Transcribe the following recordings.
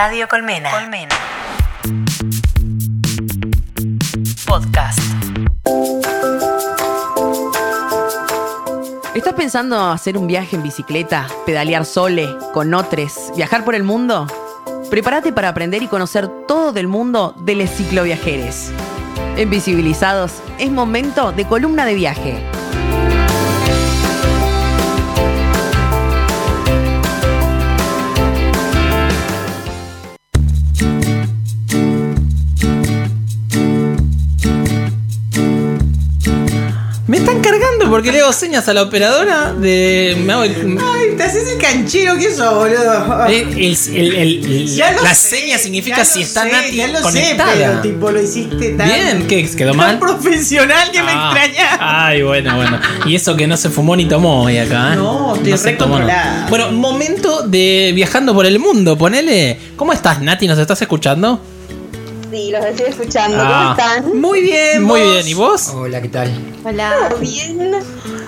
Radio Colmena. Colmena. Podcast. ¿Estás pensando hacer un viaje en bicicleta, pedalear sole, con otros, viajar por el mundo? Prepárate para aprender y conocer todo del mundo de los cicloviajeros. En Visibilizados es momento de columna de viaje. Porque le hago señas a la operadora de. Me hago el- Ay, te haces el canchero que eso, boludo. Eh, el- el- el- el- Ya lo la sé, seña significa ya si lo está sé, Nati ya lo conectada. sé, pero tipo lo hiciste tan. Bien, ¿qué? ¿Quedó tan mal? profesional que me Ah, extraña. Ay, bueno, bueno. Y eso que no se fumó ni tomó hoy acá. ¿eh? No, estoy se tomó, recontrolada. Bueno, momento de viajando por el mundo. Ponele. ¿Cómo estás, Nati? ¿Nos estás escuchando? Sí, los estoy escuchando. Ah. ¿Cómo están? Muy bien, Muy vos. bien. ¿Y vos? Hola, ¿qué tal? ¿Todo bien?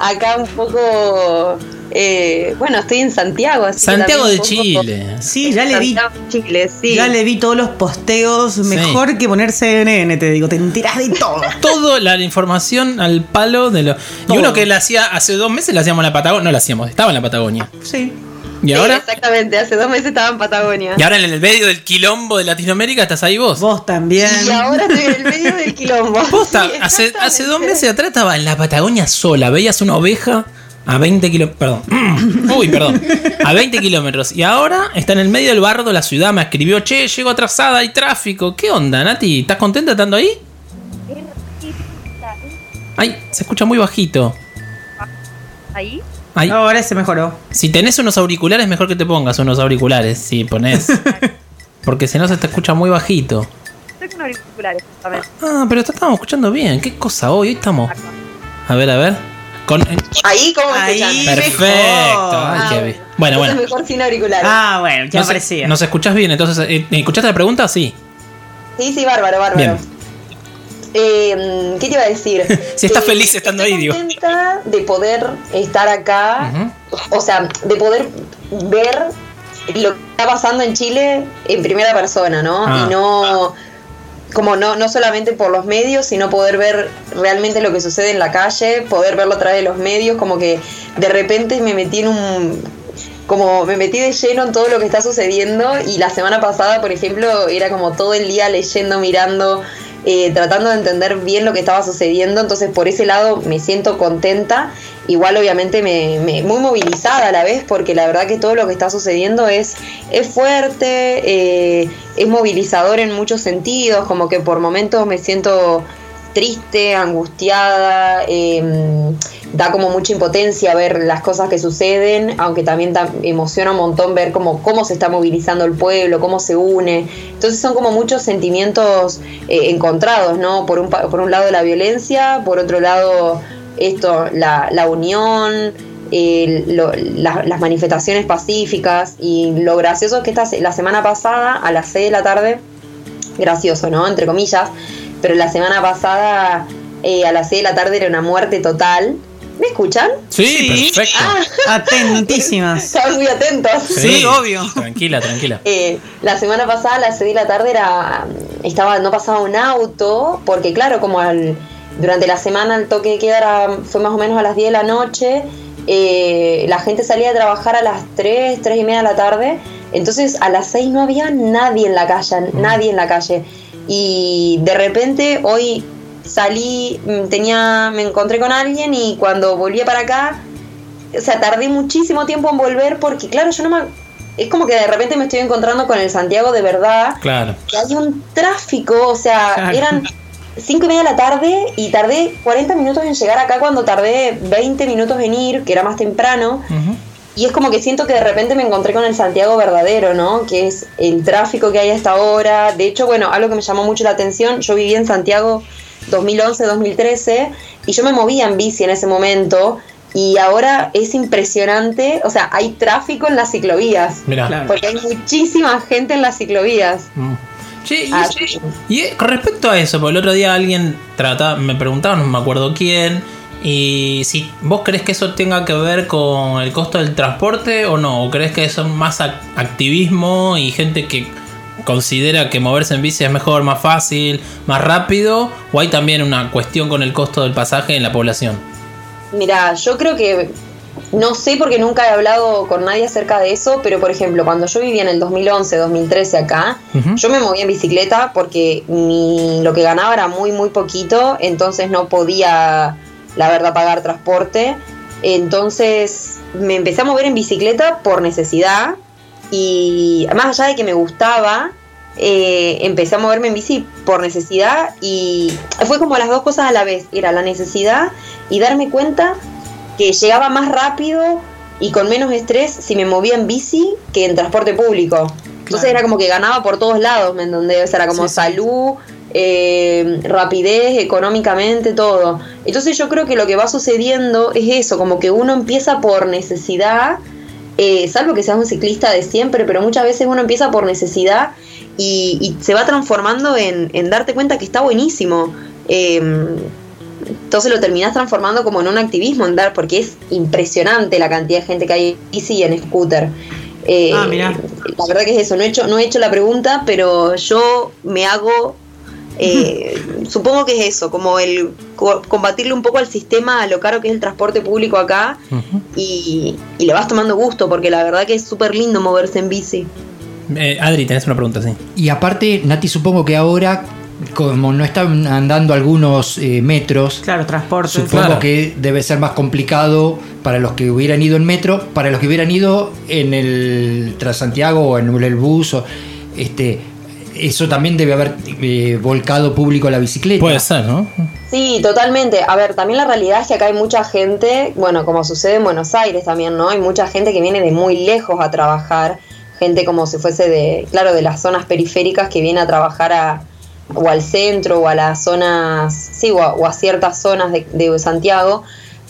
Acá un poco. eh, bueno, estoy en Santiago. Así Santiago de un poco- Chile. Sí, ya le vi. Santiago de Chile, sí. Ya le vi todos los posteos. Mejor que poner CNN, te digo. Te enterás de todo. Toda la información al palo de lo. Y uno que la hacía hace dos meses, la hacíamos en la Patagonia. No la hacíamos, estaba en la Patagonia. Sí. Y Sí, ahora. exactamente, hace dos meses estaba en Patagonia. Y ahora en el medio del quilombo de Latinoamérica estás ahí vos. Vos también. Y ahora estoy en el medio del quilombo. Posta, Sí, hace, hace dos meses atrás estaba en la Patagonia sola. Veías una oveja a 20 kilómetros. Perdón. Uy, perdón. A 20 kilómetros. Y ahora está en el medio del barro de la ciudad. Me escribió, che, llego atrasada, hay tráfico. ¿Qué onda, Nati? ¿Estás contenta estando ahí? Ay, se escucha muy bajito. Ahí. Ay, Ahora se mejoró. si tenés unos auriculares, mejor que te pongas unos auriculares. Si ponés. Porque si no se te escucha muy bajito. Estoy con auriculares, justamente. Ah, pero te estamos escuchando bien. ¿Qué cosa hoy? Hoy estamos. A ver, a ver. Con... Ahí, ¿cómo Ahí. Perfecto. Ay, Ah, qué bien. Bueno, bueno. Entonces mejor sin auriculares. Ah, bueno, ya Nos, parecía. nos escuchás bien, entonces. eh, ¿Escuchaste la pregunta? Sí. Sí, sí, bárbaro, bárbaro. Bien. Eh, ¿Qué te iba a decir? Si estás Que feliz estando estoy ahí, digo. contenta de poder estar acá, o sea, de poder ver lo que está pasando en Chile en primera persona, ¿no? Ah. Y no como no, no solamente por los medios, sino poder ver realmente lo que sucede en la calle, poder verlo a través de los medios, como que de repente me metí en un como me metí de lleno en todo lo que está sucediendo y la semana pasada, por ejemplo, era como todo el día leyendo, mirando, eh, tratando de entender bien lo que estaba sucediendo, entonces por ese lado me siento contenta, igual obviamente me, muy movilizada a la vez, porque la verdad que todo lo que está sucediendo es, es fuerte, eh, es movilizador en muchos sentidos, como que por momentos me siento triste, angustiada, eh, da como mucha impotencia ver las cosas que suceden, aunque también emociona un montón ver cómo, cómo se está movilizando el pueblo, cómo se une. Entonces son como muchos sentimientos eh, encontrados, ¿no? Por un, por un lado la violencia, por otro lado esto, la, la unión, lo- la- las manifestaciones pacíficas y lo gracioso es que esta, la semana pasada a las 6 de la tarde gracioso, ¿no? Entre comillas. Pero la semana pasada, eh, a las 6 de la tarde, era una muerte total. ¿Me escuchan? Sí, Sí. perfecto. Atentísimas. Estaban muy atentos. Sí, obvio. Tranquila, tranquila. Eh, la semana pasada, a las 6 de la tarde, era, estaba, no pasaba un auto, porque claro, como al- durante la semana el toque de queda era- fue más o menos a las 10 de la noche, eh, la gente salía a trabajar a las 3, 3 y media de la tarde, entonces a las 6 no había nadie en la calle, nadie en la calle. Y de repente hoy salí, mm, tenía, me encontré con alguien y cuando volví para acá, o sea, tardé muchísimo tiempo en volver porque, claro, yo no me... Es como que de repente me estoy encontrando con el Santiago de verdad, Claro. que hay un tráfico, o sea, Claro. eran 5 y media de la tarde y tardé 40 minutos en llegar acá cuando tardé 20 minutos en ir, que era más temprano. Y es como que siento que de repente me encontré con el Santiago verdadero, ¿no? Que es el tráfico que hay hasta ahora. De hecho, bueno, algo que me llamó mucho la atención, yo viví en Santiago 2011-2013 y yo me movía en bici en ese momento y ahora es impresionante, o sea, hay tráfico en las ciclovías, Mirá. Claro. porque hay muchísima gente en las ciclovías. Mm. Che, y, Así. y, eh, con respecto a eso, porque el otro día alguien trataba, me preguntaba, no me acuerdo quién, y si vos crees que eso tenga que ver con el costo del transporte o no, o crees que eso es más ac- activismo y gente que considera que moverse en bici es mejor, más fácil, más rápido? ¿O hay también una cuestión con el costo del pasaje en la población? Mira, yo creo que no sé porque nunca he hablado con nadie acerca de eso, pero por ejemplo, cuando yo vivía en el 2011, 2013 acá, yo me movía en bicicleta porque mi, lo que ganaba era muy, muy poquito, entonces no podía, la verdad, pagar transporte. Entonces me empecé a mover en bicicleta por necesidad y más allá de que me gustaba, eh, empecé a moverme en bici por necesidad y fue como las dos cosas a la vez, era la necesidad y darme cuenta que llegaba más rápido y con menos estrés si me movía en bici que en transporte público. Entonces era como que ganaba por todos lados, ¿me entendés? O sea, era como sí. salud, eh, rapidez, económicamente, todo. Entonces yo creo que lo que va sucediendo es eso, como que uno empieza por necesidad, eh, salvo que seas un ciclista de siempre, pero muchas veces uno empieza por necesidad y, y se va transformando en, en darte cuenta que está buenísimo. Eh, entonces lo terminás transformando como en un activismo, en dar, porque es impresionante la cantidad de gente que hay en bici y en scooter. Eh, Ah, mirá. La verdad que es eso, no he hecho, no he hecho la pregunta, pero yo me hago, eh, supongo que es eso, como el co- combatirle un poco al sistema, a lo caro que es el transporte público acá, y, y le vas tomando gusto, porque la verdad que es súper lindo moverse en bici. Eh, Adri, tenés una pregunta, sí. Y aparte, Nati, supongo que ahora, como no están andando algunos eh, metros, Claro, transporte. supongo Claro. que debe ser más complicado para los que hubieran ido en metro, para los que hubieran ido en el Transantiago o en el bus. O, este, eso también debe haber eh, volcado público a la bicicleta. Puede ser, ¿no? Sí, totalmente. A ver, también la realidad es que acá hay mucha gente, bueno, como sucede en Buenos Aires también, ¿no? Hay mucha gente que viene de muy lejos a trabajar, gente como si fuese de, claro, de las zonas periféricas que viene a trabajar a, o al centro o a las zonas, sí, o a, o a ciertas zonas de, de Santiago,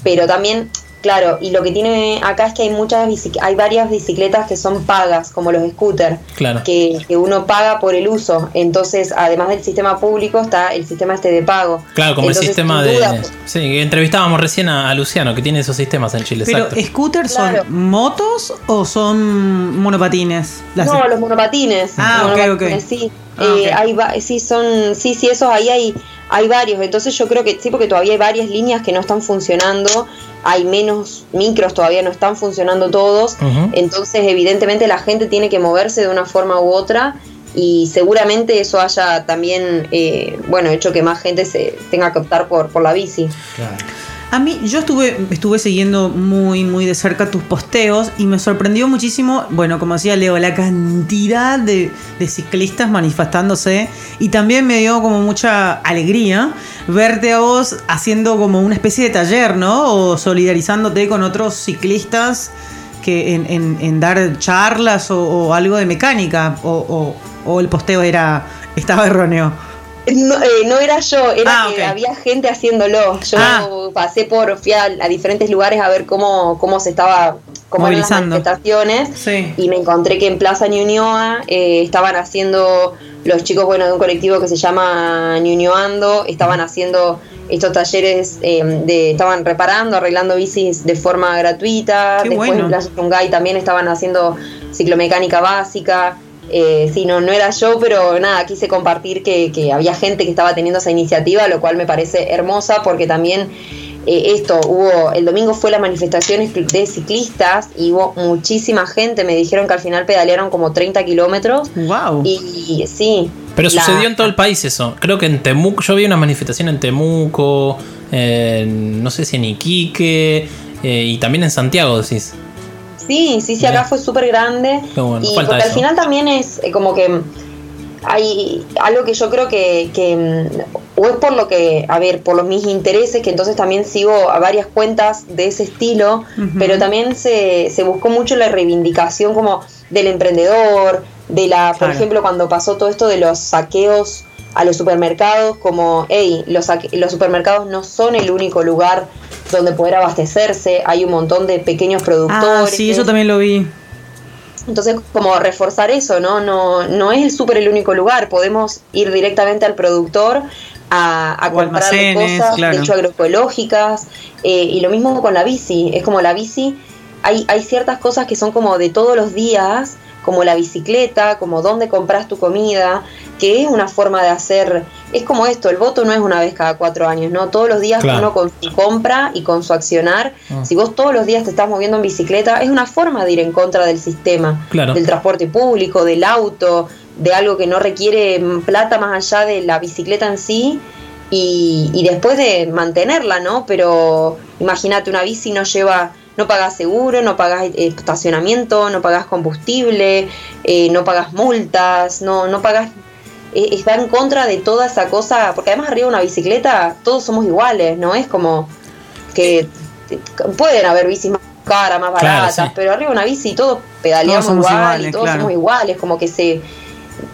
pero también, claro, y lo que tiene acá es que hay muchas hay varias bicicletas que son pagas, como los scooters Claro. que, que uno paga por el uso. Entonces, además del sistema público, está el sistema este de pago. Claro, como Entonces, el sistema de. duda, Sí, entrevistábamos recién a, a Luciano, que tiene esos sistemas en Chile. Pero, exacto. ¿scooters Claro. son motos o son monopatines? Las- No, los monopatines. Ah, Los ok, monopatines, ok. Sí, Ah, Eh, ok. hay va- sí, son, sí, sí, esos ahí hay, hay varios. Entonces yo creo que sí, porque todavía hay varias líneas que no están funcionando. Hay menos micros, todavía no están funcionando todos. Entonces, evidentemente, la gente tiene que moverse de una forma u otra. Y seguramente eso haya también, eh, bueno, hecho que más gente se tenga que optar por, por la bici. Claro. A mí, yo estuve, estuve siguiendo muy, muy de cerca tus posteos y me sorprendió muchísimo, bueno, como decía Leo, la cantidad de, de ciclistas manifestándose y también me dio como mucha alegría verte a vos haciendo como una especie de taller, ¿no? O solidarizándote con otros ciclistas que en, en- dar charlas o, o algo de mecánica o, o- o el posteo era estaba erróneo. No, eh, no era yo, era Ah, que había gente haciéndolo. Yo Ah. pasé por, fui a, a diferentes lugares a ver cómo, cómo se estaba, cómo eran las Movilizando. manifestaciones. Sí. Y me encontré que en Plaza Ñuñoa eh, estaban haciendo los chicos, bueno, de un colectivo que se llama Ñuñoando, estaban haciendo estos talleres eh, de, estaban reparando, arreglando bicis de forma gratuita. Qué Después bueno. en Plaza Yungay también estaban haciendo ciclomecánica básica. Eh, sí, no, no era yo, pero nada, quise compartir que, que había gente que estaba teniendo esa iniciativa, lo cual me parece hermosa porque también eh, esto, hubo, el domingo fue la manifestación de ciclistas y hubo muchísima gente, me dijeron que al final pedalearon como 30 kilómetros Wow. y sí. Pero la- sucedió en todo el país eso. Creo que en Temuco, yo vi una manifestación en Temuco, en- no sé si en Iquique, eh, y también en Santiago, decís. Sí, sí, sí, acá Mirá. fue súper grande. Qué bueno, y porque al final también es eh, como que hay algo que yo creo que, que, mm, o es por lo que, a ver, por los mis intereses, que entonces también sigo a varias cuentas de ese estilo, pero también se, se buscó mucho la reivindicación como del emprendedor, de la, por Claro. ejemplo, cuando pasó todo esto de los saqueos a los supermercados, como, hey, los, los supermercados no son el único lugar donde poder abastecerse, hay un montón de pequeños Ah, productores. sí, eso también lo vi. Entonces, como reforzar eso, ¿no? No, no es el súper el único lugar. Podemos ir directamente al productor a, almacenes, cosas, claro. de hecho, agroecológicas. eh, y lo mismo con la bici. Es como la bici, hay, hay ciertas cosas que son como de todos los días, como la bicicleta, como dónde compras tu comida, que es una forma de hacer, es como esto, el voto no es una vez cada cuatro años, ¿no? Todos los días Claro. uno con su compra y con su accionar, Ah. si vos todos los días te estás moviendo en bicicleta, es una forma de ir en contra del sistema, Claro. del transporte público, del auto, de algo que no requiere mm, plata más allá de la bicicleta en sí. Y, y después de mantenerla, ¿no? Pero imagínate, una bici no lleva, no pagas seguro, no pagas eh, estacionamiento, no pagas combustible, eh, no pagas multas, no, no pagas eh, está en contra de toda esa cosa, porque además arriba de una bicicleta todos somos iguales, ¿no? Es como que pueden haber bicis más caras, más Claro, baratas, sí. pero arriba de una bici todos pedaleamos Todos igual iguales, y todos claro. somos iguales, como que se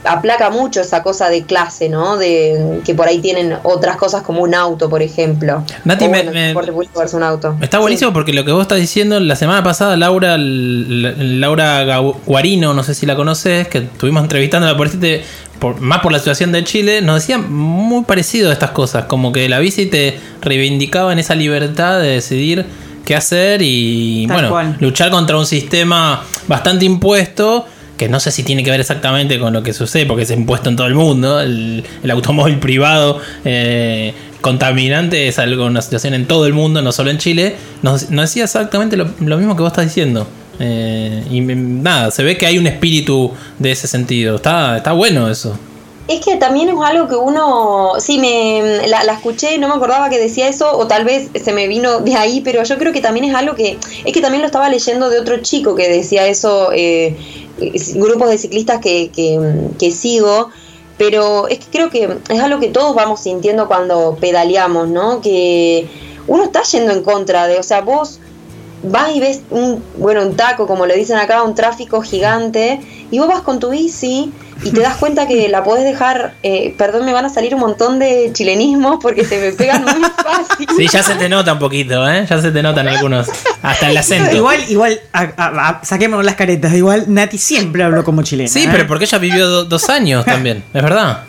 aplaca mucho esa cosa de clase, ¿no? De que por ahí tienen otras cosas como un auto, por ejemplo. Nati, O me- bueno, un auto. Está buenísimo porque lo que vos estás diciendo, la semana pasada Laura Laura Guarino, no sé si la conoces, que estuvimos entrevistándola por este, por, más por la situación de Chile, nos decía muy parecido a estas cosas, como que la bici te reivindicaba en esa libertad de decidir qué hacer y Tal bueno, cual. luchar contra un sistema bastante impuesto. Que no sé si tiene que ver exactamente con lo que sucede, porque es impuesto en todo el mundo. El, el automóvil privado eh, contaminante es algo, una situación en todo el mundo, no solo en Chile. Nos, nos decía exactamente lo, lo mismo que vos estás diciendo. Eh, y nada, se ve que hay un espíritu de ese sentido. Está, está bueno eso. Es que también es algo que uno, sí, me la, escuché, no me acordaba que decía eso, o tal vez se me vino de ahí, pero yo creo que también es algo que, es que también lo estaba leyendo de otro chico que decía eso, eh, grupos de ciclistas que, que, sigo, pero es que creo que es algo que todos vamos sintiendo cuando pedaleamos, ¿no? Que uno está yendo en contra de, o sea, vos vas y ves un, bueno, un taco, como le dicen acá, un tráfico gigante, y vos vas con tu bici y te das cuenta que la podés dejar, eh, perdón, me van a salir un montón de chilenismos porque se me pegan muy fácil. Sí, ya se te nota un poquito, ¿eh? Ya se te notan algunos. Hasta el acento. Igual, igual, a- a- a- saquémonos las caretas. Igual Nati siempre habló como chilena. Sí, ¿eh? pero porque ella vivió do- dos años también, es verdad.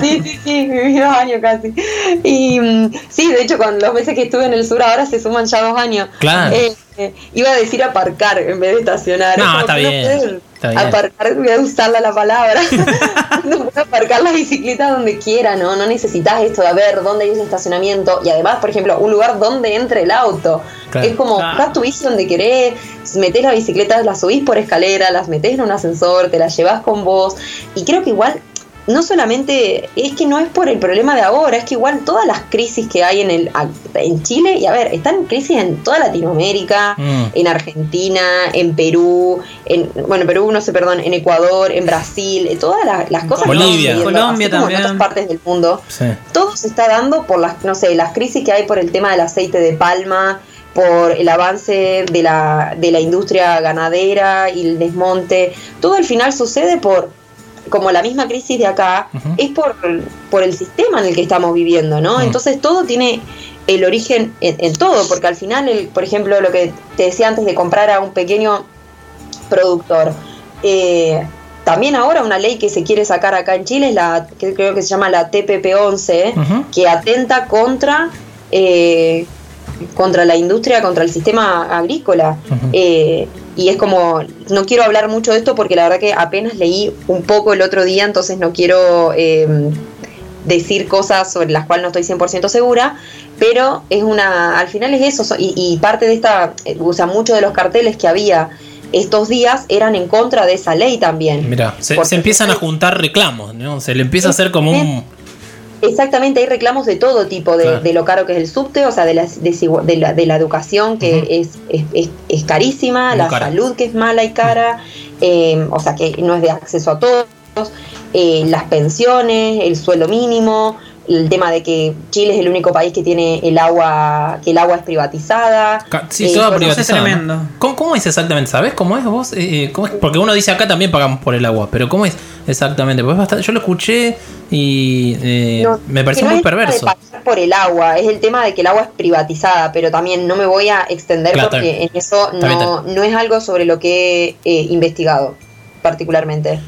Sí, sí, sí, viví dos años casi. Y mm, sí, de hecho, con los meses que estuve en el sur ahora se suman ya dos años. Claro. Eh, eh, iba a decir aparcar en vez de estacionar. No, Es bien, está bien. Aparcar, voy a usarla la palabra. Uno puede aparcar la bicicleta donde quiera, ¿no? No necesitas esto de a ver dónde hay un estacionamiento. Y además, por ejemplo, un lugar donde entre el auto. Claro. Es como, buscas tu bici donde querés, metés la bicicleta, la subís por escalera, las metés en un ascensor, te la llevas con vos. Y creo que igual no solamente es que no es por el problema de ahora, es que igual todas las crisis que hay en el en Chile, y a ver, están en crisis en toda Latinoamérica, Mm. en Argentina, en Perú, en bueno, Perú no sé, perdón, en Ecuador, en Brasil, en todas las, las cosas Bolivia. que Colombia como en también. otras partes del mundo. Sí. Todo se está dando por las, no sé, las crisis que hay por el tema del aceite de palma, por el avance de la, de la industria ganadera y el desmonte. Todo al final sucede por, como la misma crisis de acá, es por, por el sistema en el que estamos viviendo, ¿no? Mm. Entonces todo tiene el origen en, en todo, porque al final, el, por ejemplo, lo que te decía antes de comprar a un pequeño productor, eh, también ahora una ley que se quiere sacar acá en Chile es la que creo que se llama la TPP-11, Ujú. que atenta contra eh, contra la industria, contra el sistema agrícola. Eh, y es como, no quiero hablar mucho de esto porque la verdad que apenas leí un poco el otro día, entonces no quiero eh, decir cosas sobre las cuales no estoy 100% segura, pero es una, al final es eso, so- y, y parte de esta, o sea, muchos de los carteles que había estos días eran en contra de esa ley también. Mira, se, se empiezan a juntar reclamos, ¿no? Se le empieza a hacer como un. Exactamente, hay reclamos de todo tipo, de, Claro. de lo caro que es el subte, o sea, de de la, de la educación que es, es, es- es carísima, Muy la cara. salud que es mala y cara, eh, o sea, que no es de acceso a todos, eh, las pensiones, el suelo mínimo, el tema de que Chile es el único país que tiene el agua, que el agua es privatizada. Sí, eh, todo cosas- privatizado. es tremendo. ¿Cómo, cómo es exactamente? ¿Sabes cómo es vos? Eh, ¿cómo es? Porque uno dice acá también pagamos por el agua, pero ¿cómo es exactamente? Porque es bastante, yo lo escuché y eh, No, me pareció no muy es el tema perverso. de por el agua, es el tema de que el agua es privatizada, pero también no me voy a extender Claro, porque en eso no, no es algo sobre lo que he eh, investigado particularmente.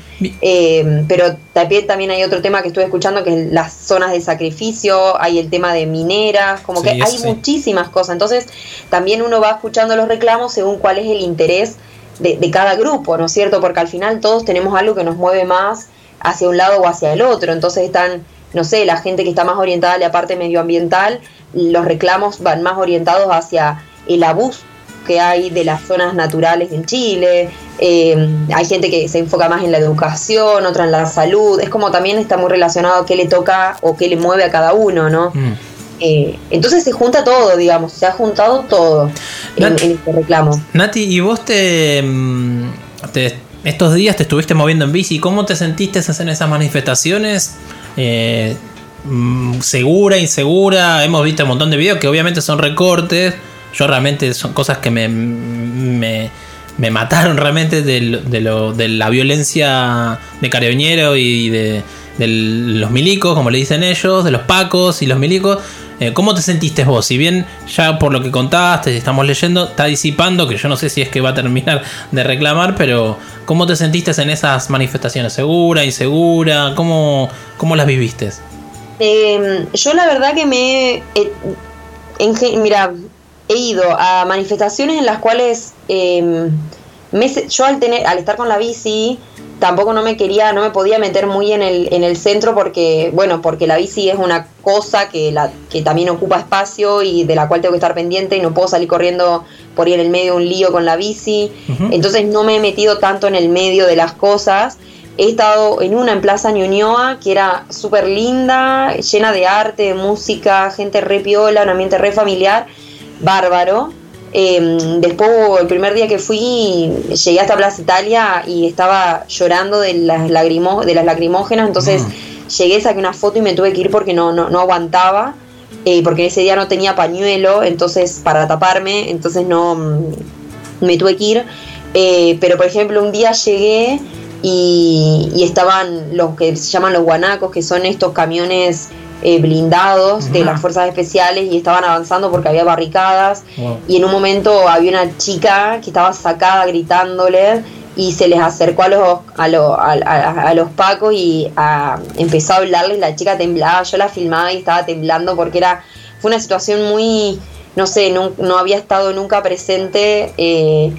Eh, pero también, también hay otro tema que estuve escuchando que es las zonas de sacrificio, hay el tema de mineras, como Sí, que hay sí. muchísimas cosas. Entonces también uno va escuchando los reclamos según cuál es el interés de, de cada grupo, ¿no es cierto? Porque al final todos tenemos algo que nos mueve más hacia un lado o hacia el otro. Entonces están, no sé, la gente que está más orientada a la parte medioambiental, los reclamos van más orientados hacia el abuso que hay de las zonas naturales en Chile. Eh, hay gente que se enfoca más en la educación, otra en la salud. Es como también está muy relacionado a qué le toca o qué le mueve a cada uno, ¿no? Mm. Eh, entonces se junta todo, digamos, se ha juntado todo en, este reclamo. Nati, ¿y vos te, mm, te- estos días te estuviste moviendo en bici? ¿Cómo te sentiste en esas manifestaciones? Eh, mm, ¿Segura, insegura? Hemos visto un montón de videos que obviamente son recortes. Yo realmente son cosas que me, me, me mataron realmente de, lo- de, lo- de la violencia de Carabiñero y de, de los milicos, como le dicen ellos, de los pacos y los milicos. Eh, ¿Cómo te sentiste vos? Si bien ya por lo que contaste, estamos leyendo, está disipando, que yo no sé si es que va a terminar de reclamar, pero ¿cómo te sentiste en esas manifestaciones? ¿Segura, insegura? ¿Cómo, cómo las viviste? Eh, yo la verdad que me... eh, en mira, he ido a manifestaciones en las cuales eh, me yo al tener al estar con la bici tampoco no me quería no me podía meter muy en el en el centro porque bueno porque la bici es una cosa que la que también ocupa espacio y de la cual tengo que estar pendiente y no puedo salir corriendo por ir en el medio de un lío con la bici. Entonces no me he metido tanto en el medio de las cosas. He estado en una en Plaza Ñuñoa que era súper linda, llena de arte, de música, gente re piola, un ambiente re familiar, bárbaro. Eh, después, el primer día que fui, llegué hasta Plaza Italia y estaba llorando de las, lagrimo- de las lacrimógenas, entonces llegué, saqué una foto y me tuve que ir porque no, no, no aguantaba, eh, porque ese día no tenía pañuelo, entonces para taparme, entonces no mm, me tuve que ir. Eh, pero por ejemplo, un día llegué y, y estaban los que se llaman los guanacos, que son estos camiones eh, blindados de las fuerzas especiales y estaban avanzando porque había barricadas. Wow. y en un momento había una chica que estaba sacada gritándole y se les acercó a los a, lo- a, a- a los pacos y a- empezó a hablarles. La chica temblaba yo la filmaba y estaba temblando porque era fue una situación muy no sé no, no había estado nunca presente eh,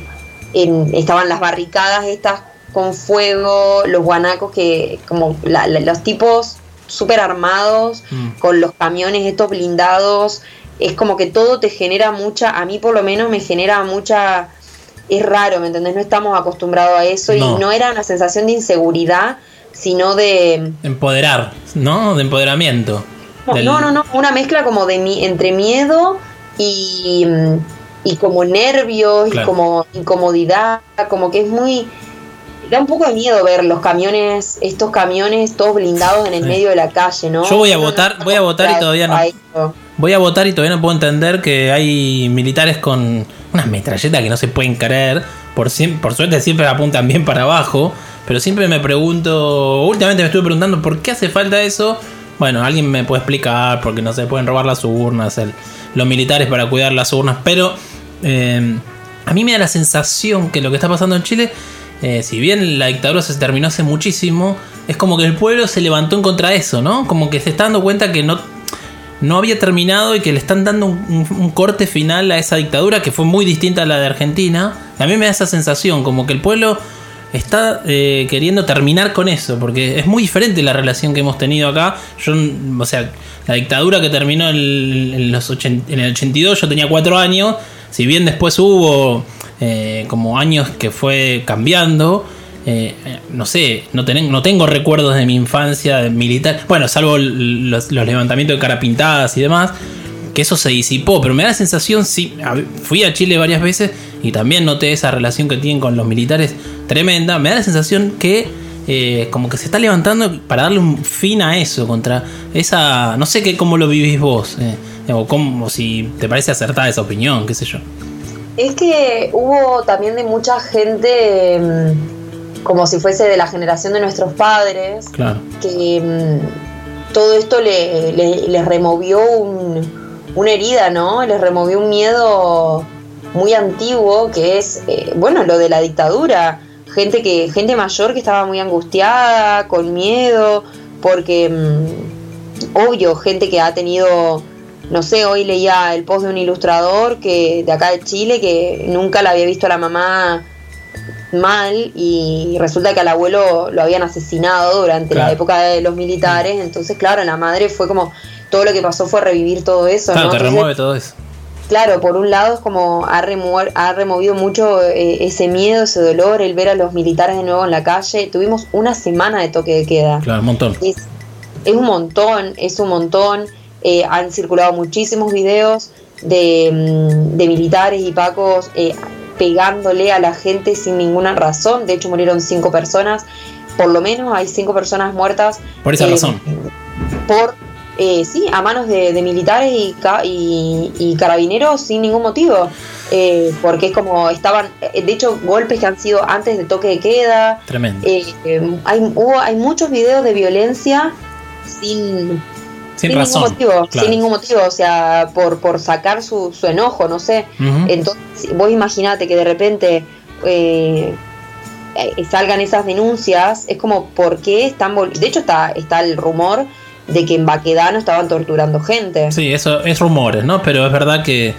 en- estaban las barricadas estas con fuego los guanacos que como la- la- los tipos súper armados Mm. con los camiones estos blindados es como que todo te genera mucha, a mí por lo menos me genera mucha, es raro, ¿me entendés? No estamos acostumbrados a eso No. y no era una sensación de inseguridad, sino de... Empoderar, ¿no? De empoderamiento. No, Del- no, no, no, una mezcla como de mi, entre miedo y, y como nervios Claro. y como incomodidad, como que es muy... Da un poco de miedo ver los camiones, estos camiones todos blindados en el Sí. medio de la calle, ¿no? Yo voy a no votar- voy a votar y todavía no- eso. Voy a votar y todavía no puedo entender que hay militares con unas metralletas que no se pueden creer. Por, suerte siempre apuntan bien para abajo. Pero siempre me pregunto, últimamente me estuve preguntando por qué hace falta eso. Bueno, alguien me puede explicar porque no se pueden robar las urnas, el- los militares para cuidar las urnas. Pero eh, a mí me da la sensación que lo que está pasando en Chile, eh, si bien la dictadura se terminó hace muchísimo, es como que el pueblo se levantó en contra de eso, ¿no? Como que se está dando cuenta que no, no había terminado y que le están dando un, corte final a esa dictadura que fue muy distinta a la de Argentina. A mí me da esa sensación, como que el pueblo está eh, queriendo terminar con eso, porque es muy diferente la relación que hemos tenido acá. Yo, o sea, la dictadura que terminó en, los ochen- en el 82, yo tenía cuatro años, si bien después hubo eh, como años que fue cambiando. eh, no sé, no, tengo recuerdos de mi infancia militar. Bueno, salvo los, levantamientos de cara pintadas y demás, que eso se disipó. Pero me da la sensación, sí, fui a Chile varias veces y también noté esa relación que tienen con los militares tremenda. Me da la sensación que eh, como que se está levantando para darle un fin a eso, contra esa... No sé qué, cómo lo vivís vos, eh, o cómo, si te parece acertada esa opinión, qué sé yo. Es que hubo también de mucha gente, mm, como si fuese de la generación de nuestros padres, Claro. que mm, todo esto le, le- les removió un- una herida, ¿no? Les removió un miedo muy antiguo, que es, eh, bueno, lo de la dictadura. Gente, que, gente mayor que estaba muy angustiada, con miedo, porque, mm, obvio, gente que ha tenido, no sé, hoy leía el post de un ilustrador que de acá de Chile que nunca la había visto a la mamá mal y resulta que al abuelo lo habían asesinado durante Claro. la época de los militares, entonces claro, la madre fue como, todo lo que pasó fue revivir todo eso, Claro, ¿no? te Entonces, remueve todo eso. Claro, por un lado es como ha, ha removido mucho eh, ese miedo, ese dolor, el ver a los militares de nuevo en la calle. Tuvimos una semana de toque de queda. Claro, un montón. Es, es un montón, es un montón. Eh, han circulado muchísimos videos de, mm, de militares y pacos eh, pegándole a la gente sin ninguna razón. De hecho, murieron cinco personas. Por lo menos hay cinco personas muertas. Por esa eh, razón. Por, eh, sí, a manos de, de militares y, ca- y- y carabineros sin ningún motivo. Porque es como estaban, de hecho, golpes que han sido antes del toque de queda. Tremendo. Hay, hubo, hay muchos videos de violencia sin, Sin ningún razón. motivo, Claro. sin ningún motivo, o sea, por, por sacar su, su enojo, no sé. Entonces, vos imaginate que de repente eh, eh, salgan esas denuncias, es como, ¿por qué están De hecho, está, está el rumor de que en Baquedano estaban torturando gente. Sí, eso es rumores, ¿no? Pero es verdad que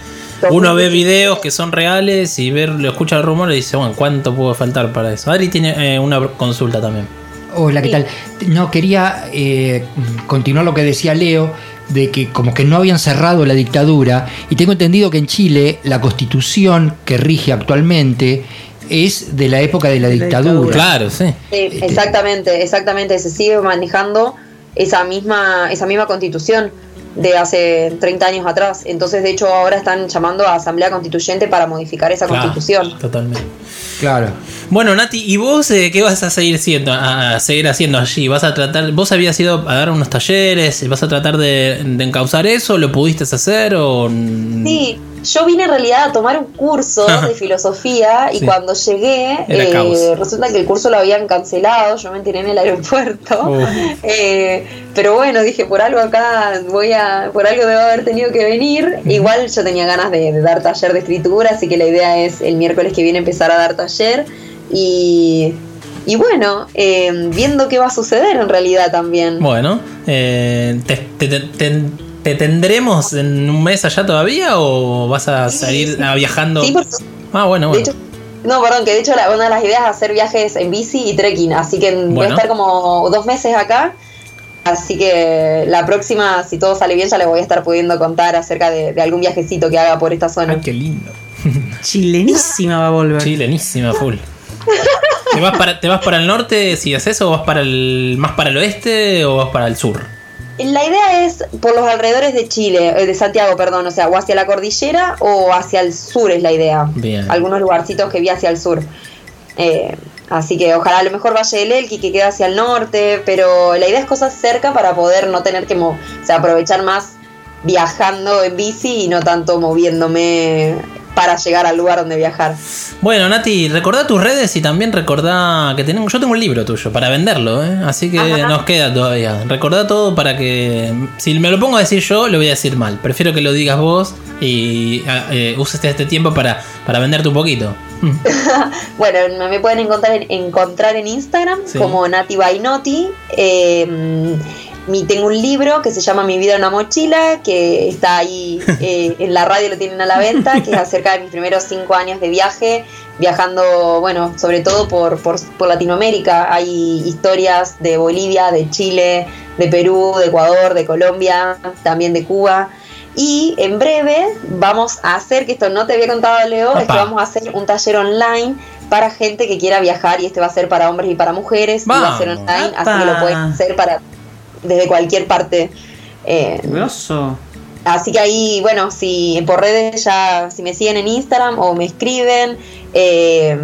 uno ve videos que son reales y ver, lo escucha el rumor y dice, bueno, ¿cuánto puede faltar para eso? Adri tiene eh, una consulta también. Hola, ¿qué Sí. tal? No, quería eh, continuar lo que decía Leo, de que como que no habían cerrado la dictadura, y tengo entendido que en Chile la constitución que rige actualmente es de la época de la De la dictadura. dictadura. Claro, sí. Sí, exactamente, exactamente. Se sigue manejando esa misma, esa misma constitución de hace 30 años atrás. Entonces, de hecho, ahora están llamando a Asamblea Constituyente para modificar esa Claro, constitución. Totalmente. Claro. Bueno, Nati, ¿y vos eh, qué vas a seguir siendo, a, a seguir haciendo allí? ¿Vas a tratar, vos habías ido a dar unos talleres, vas a tratar de, de encauzar eso? ¿Lo pudiste hacer o...? Sí, yo vine en realidad a tomar un curso de filosofía y Sí. cuando llegué, eh, resulta que el curso lo habían cancelado, yo me enteré en el aeropuerto. Eh, pero bueno, dije, por algo acá voy a, por algo debo haber tenido que venir. Igual yo tenía ganas de, de dar taller de escritura, así que la idea es el miércoles que viene empezar a dar taller. Y, y bueno, eh, viendo qué va a suceder en realidad también. Bueno, eh, ¿te, te- te- te- te tendremos en un mes allá todavía o vas a salir sí. ah, viajando? Sí, porque- Ah, bueno, De bueno. hecho, no, perdón, que de hecho la- una de las ideas es hacer viajes en bici y trekking, así que voy a estar como dos meses acá. Así que la próxima, si todo sale bien, ya les voy a estar pudiendo contar acerca de, de algún viajecito que haga por esta zona. Ay, qué lindo. Chilenísima va a volver. Chilenísima, full. ¿Te vas, para, ¿Te vas para el norte si haces eso o vas para el, más para el oeste o vas para el sur? La idea es por los alrededores de Chile, eh, de Santiago, perdón, o sea, o hacia la cordillera o hacia el sur es la idea. Bien. Algunos lugarcitos que vi hacia el sur. Eh, así que ojalá a lo mejor Valle del Elqui que queda hacia el norte, pero la idea es cosas cerca para poder no tener que o sea, aprovechar más viajando en bici y no tanto moviéndome para llegar al lugar donde viajar. Bueno, Nati, recordá tus redes y también recordá que tenemos, yo tengo un libro tuyo para venderlo, ¿eh? así que Ajá. nos queda todavía. Recordá todo para que, si me lo pongo a decir yo, lo voy a decir mal. Prefiero que lo digas vos y ah, eh, uses este tiempo para, para venderte un poquito. Mm. Bueno, me- pueden encontrar en, encontrar en Instagram Sí. como Nati by Noti. Eh, mi, tengo un libro que se llama Mi vida en una mochila, que está ahí eh, en la radio, lo tienen a la venta, que es acerca de mis primeros cinco años de viaje, viajando, bueno, sobre todo por, por, por Latinoamérica. Hay historias de Bolivia, de Chile, de Perú, de Ecuador, de Colombia, también de Cuba. Y en breve vamos a hacer, que esto no te había contado Leo, es que vamos a hacer un taller online para gente que quiera viajar y este va a ser para hombres y para mujeres. Y va a ser online, así que lo pueden hacer para desde cualquier parte. Eh, Grosso. así que ahí, bueno, si por redes ya, si me siguen en Instagram o me escriben, eh,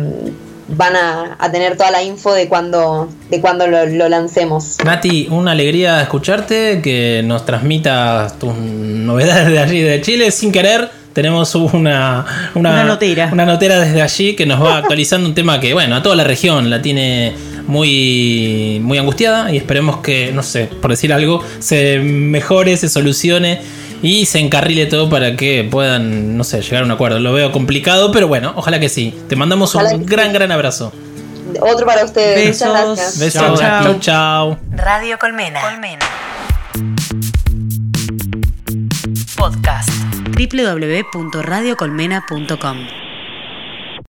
van a, a tener toda la info de cuando, de cuando lo, lo lancemos. Nati, una alegría escucharte, que nos transmitas tus novedades de allí de Chile sin querer. Tenemos una, Una notera. Una notera desde allí que nos va actualizando un tema que, bueno, a toda la región la tiene muy, muy angustiada y esperemos que, no sé, por decir algo, se mejore, se solucione y se encarrile todo para que puedan, no sé, llegar a un acuerdo. Lo veo complicado, pero bueno, ojalá que sí. Te mandamos Ojalá un gran, sí. gran abrazo. Otro para ustedes. Besos. Muchas gracias. Besos. Chau. chau. Radio Colmena. Colmena. Podcast. www.radiocolmena.com